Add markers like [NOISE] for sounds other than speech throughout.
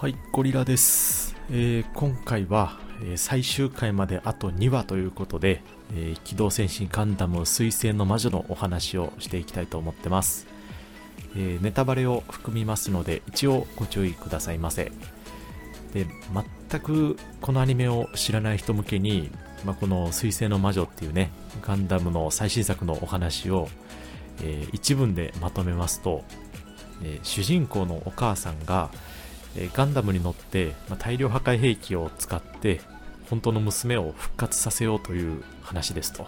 はい、ゴリラです。えー今回は、えー最終回まであと2話ということで、えー機動戦士ガンダム水星の魔女のお話をしていきたいと思ってます。えネタバレを含みますので、一応ご注意くださいませ。で、全くこのアニメを知らない人向けに、まあ、この水星の魔女っていうね、ガンダムの最新作のお話を、えー一文でまとめますと、え主人公のお母さんが、えガンダムに乗って、ま大量破壊兵器を使って本当の娘を復活させようという話ですと、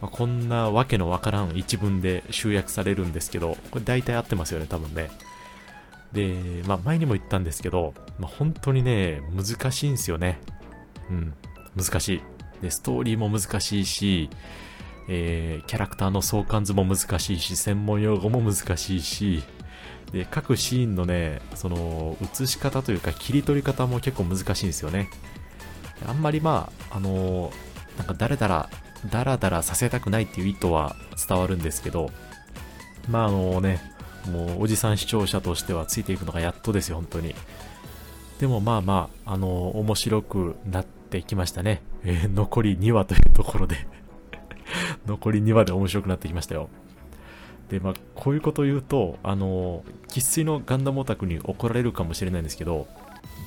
まこんなわけのわからん一文で集約されるんですけどこれ大体合ってますよね多分ね。で、まあ、前にも言ったんですけど、まあ、本当にね難しいんですよね。うん難しい。でストーリーも難しいしえーキャラクターの相関図も難しいし専門用語も難しいしで各シーンのねその映し方というか切り取り方も結構難しいんですよね。あんまりまああのーなんか誰だらダラダラさせたくないっていう意図は伝わるんですけどまああのねもうおじさん視聴者としてはついていくのがやっとですよ本当に。でもまあまああのー面白くなってきましたね、えー残り2話というところで。[LAUGHS] 残り2話で面白くなってきましたよ。でまあこういうことを言うとあの生粋のガンダムオタクに怒られるかもしれないんですけど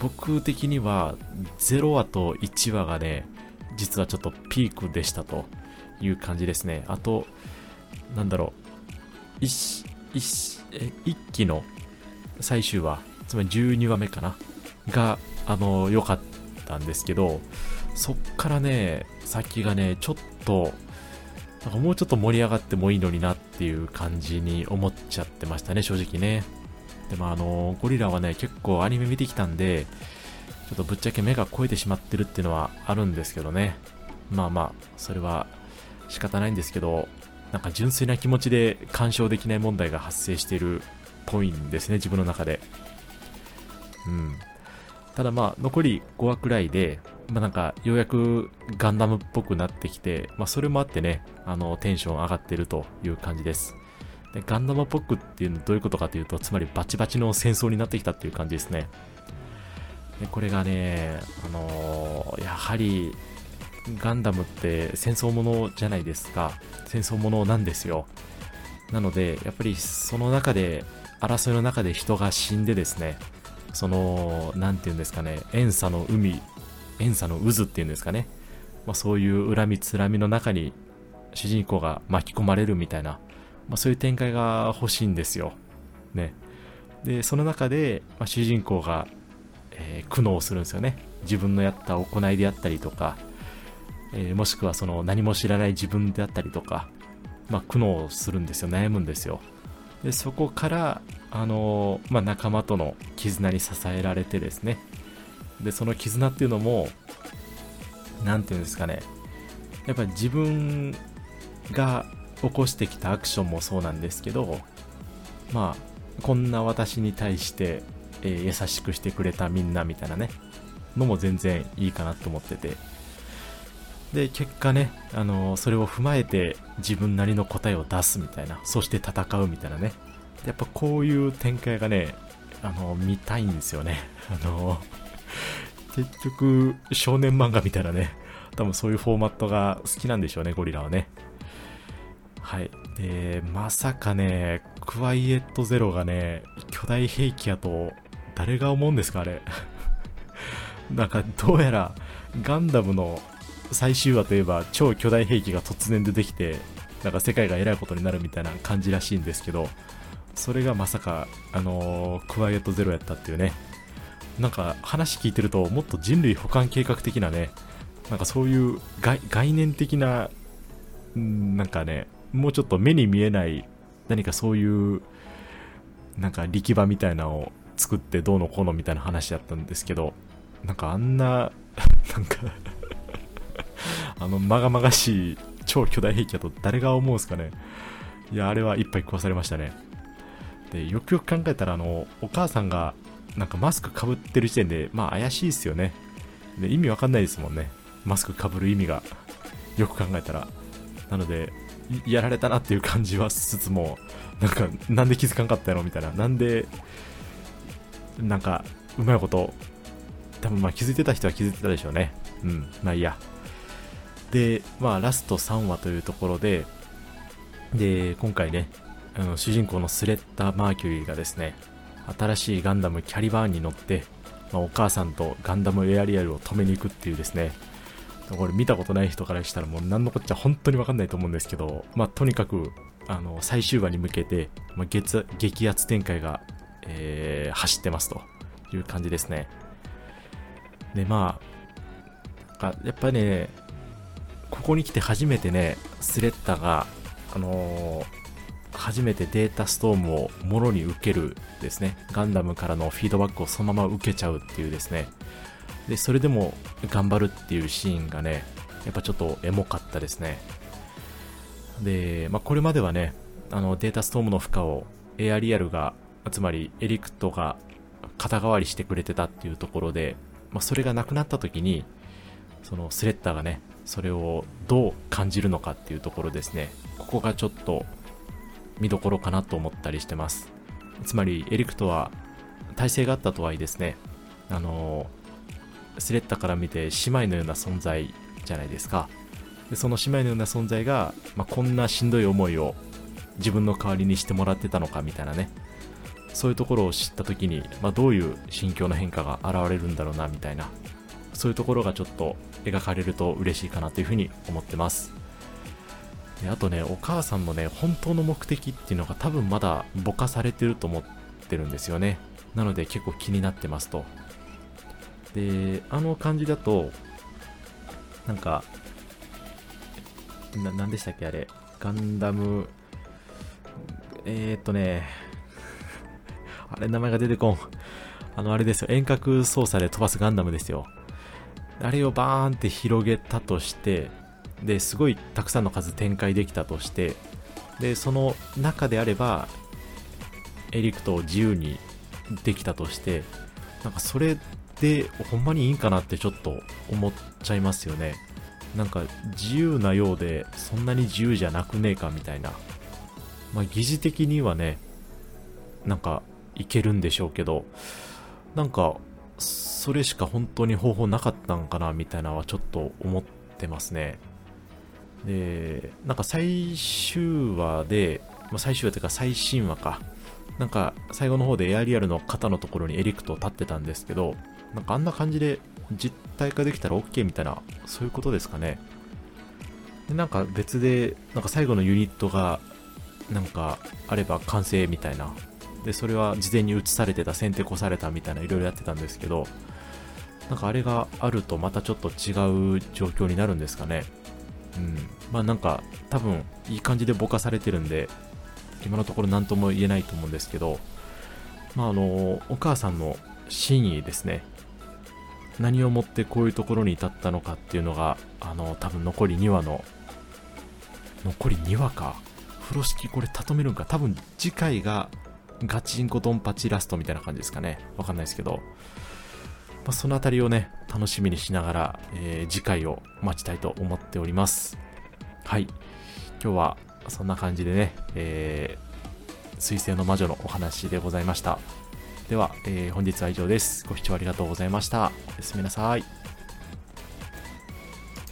僕的には0話と1話がね実はちょっとピークでしたという感じですね。あとなんだろう一一え一期の最終話つまり12話目かながあの良かったんですけどそっからね先がねちょっとなんかもうちょっと盛り上がってもいいのになっていう感じに思っちゃってましたね、正直ね。でもあの、ゴリラはね、結構アニメ見てきたんで、ちょっとぶっちゃけ目が超えてしまってるっていうのはあるんですけどね。まあまあ、それは仕方ないんですけど、なんか純粋な気持ちで干渉できない問題が発生しているっぽいんですね、自分の中で。うん。ただまあ、残り5話くらいで、まあなんか、ようやくガンダムっぽくなってきて、まあそれもあってね、あの、テンション上がってるという感じです。でガンダムっぽくっていうのはどういうことかというと、つまりバチバチの戦争になってきたっていう感じですね。でこれがね、あのーやはり、ガンダムって戦争ものじゃないですか。戦争ものなんですよ。なので、やっぱりその中で、争いの中で人が死んでですね、その、なんていうんですかね、遠佐の海、遠佐の渦っていうんですかね、まあ、そういう恨みつらみの中に主人公が巻き込まれるみたいな、まあ、そういう展開が欲しいんですよ。ね。で、その中で、まあ、主人公が、えー苦悩するんですよね。自分のやった行いであったりとか、えーもしくはその何も知らない自分であったりとか、まあ、苦悩するんですよ。悩むんですよ。で、そこから、あのまあ、仲間との絆に支えられてですね、でその絆っていうのも何て言うんですかね。やっぱり自分が起こしてきたアクションもそうなんですけどまあこんな私に対して、えー優しくしてくれたみんなみたいなねのも全然いいかなと思ってて。で結果ね、あのそれを踏まえて自分なりの答えを出すみたいなそして戦うみたいなね。やっぱこういう展開がねあの見たいんですよね。[LAUGHS] あの結局少年漫画みたいなね。多分そういうフォーマットが好きなんでしょうねゴリラはね。はい。でまさかねクワイエットゼロがね巨大兵器やと誰が思うんですかあれ。[LAUGHS] なんかどうやらガンダムの最終話といえば超巨大兵器が突然出てきてなんか世界がえらいことになるみたいな感じらしいんですけどそれがまさかあのークワイエットゼロやったっていうね。なんか話聞いてるともっと人類補完計画的なねなんかそういう概念的ななんかねもうちょっと目に見えない何かそういうなんか力場みたいなのを作ってどうのこうのみたいな話だったんですけどなんかあんな [LAUGHS] なんかあのまがまがしい超巨大兵器だと誰が思うんすかね。いやあれは一杯食わされましたね。でよくよく考えたらあのお母さんがなんかマスクかぶってる時点でまあ怪しいですよね。で意味わかんないですもんね。マスクかぶる意味が。よく考えたら。なのでやられたなっていう感じはしつつもなんかなんで気づかんかったやろみたいな。なんでなんかうまいこと多分まあ気づいてた人は気づいてたでしょうね。うん。まあいいや。でまあラスト3話というところでで今回ねあの主人公のスレッタ・マーキュリーがですね新しいガンダムキャリバーンに乗って、まあ、お母さんとガンダムエアリアルを止めに行くっていうですねこれ見たことない人からしたらもう何のこっちゃ本当にわかんないと思うんですけど、まあ、とにかくあの最終話に向けて、まあ、激激アツ展開が、えー、走ってますという感じですね。でまあやっぱねここに来て初めてねスレッタがあのー初めてデータストームをもろに受けるですね、ガンダムからのフィードバックをそのまま受けちゃうっていうですね、で、それでも頑張るっていうシーンがね、やっぱちょっとエモかったですね。で、まあ、これまではね、あのデータストームの負荷をエアリアルが、つまりエリクトが肩代わりしてくれてたっていうところで、まあ、それがなくなった時に、そのスレッタがね、それをどう感じるのかっていうところですね。ここがちょっと見どころかなと思ったりしてます。つまり、エリクトは体制があったとはいえですね、あの、スレッタから見て姉妹のような存在じゃないですか。でその姉妹のような存在が、まあ、こんなしんどい思いを自分の代わりにしてもらってたのかみたいなね、そういうところを知った時に、まあ、どういう心境の変化が現れるんだろうなみたいな、そういうところがちょっと描かれると嬉しいかなというふうに思ってます。であとね、お母さんのね、本当の目的っていうのが多分まだぼかされてると思ってるんですよね。なので結構気になってますと。で、あの感じだと、なんか、な、なんでしたっけあれ。ガンダム、えー、っとね、[LAUGHS] あれ名前が出てこん。あの、あれですよ。遠隔操作で飛ばすガンダムですよ。あれをバーンって広げたとして、ですごいたくさんの数展開できたとしてでその中であればエリクトを自由にできたとしてなんかそれでほんまにいいんかなってちょっと思っちゃいますよね。なんか自由なようでそんなに自由じゃなくねえかみたいな。まあ疑似的にはねなんかいけるんでしょうけどなんかそれしか本当に方法なかったんかなみたいなのはちょっと思ってますねで、なんか最終話で、まあ、最終話というか最新話か。なんか最後の方でエアリアルの肩のところにエリクトを立ってたんですけど、なんかあんな感じで実体化できたら OK みたいな、そういうことですかね。で、なんか別で、なんか最後のユニットが、なんかあれば完成みたいな。で、それは事前に移されてた、先手越されたみたいないろいろやってたんですけど、なんかあれがあるとまたちょっと違う状況になるんですかね。うん、まあなんか多分いい感じでぼかされてるんで今のところ何とも言えないと思うんですけどまああのお母さんの真意ですね。何をもってこういうところに至ったのかっていうのがあの多分残り2話の残り2話か？風呂敷これたとめるんか？多分次回がガチンコドンパチラストみたいな感じですかねわかんないですけどまあ、そのあたりをね、楽しみにしながら、えー、次回を待ちたいと思っております。はい。今日はそんな感じでね、えー、水星の魔女のお話でございました。では、えー、本日は以上です。ご視聴ありがとうございました。おやすみなさい。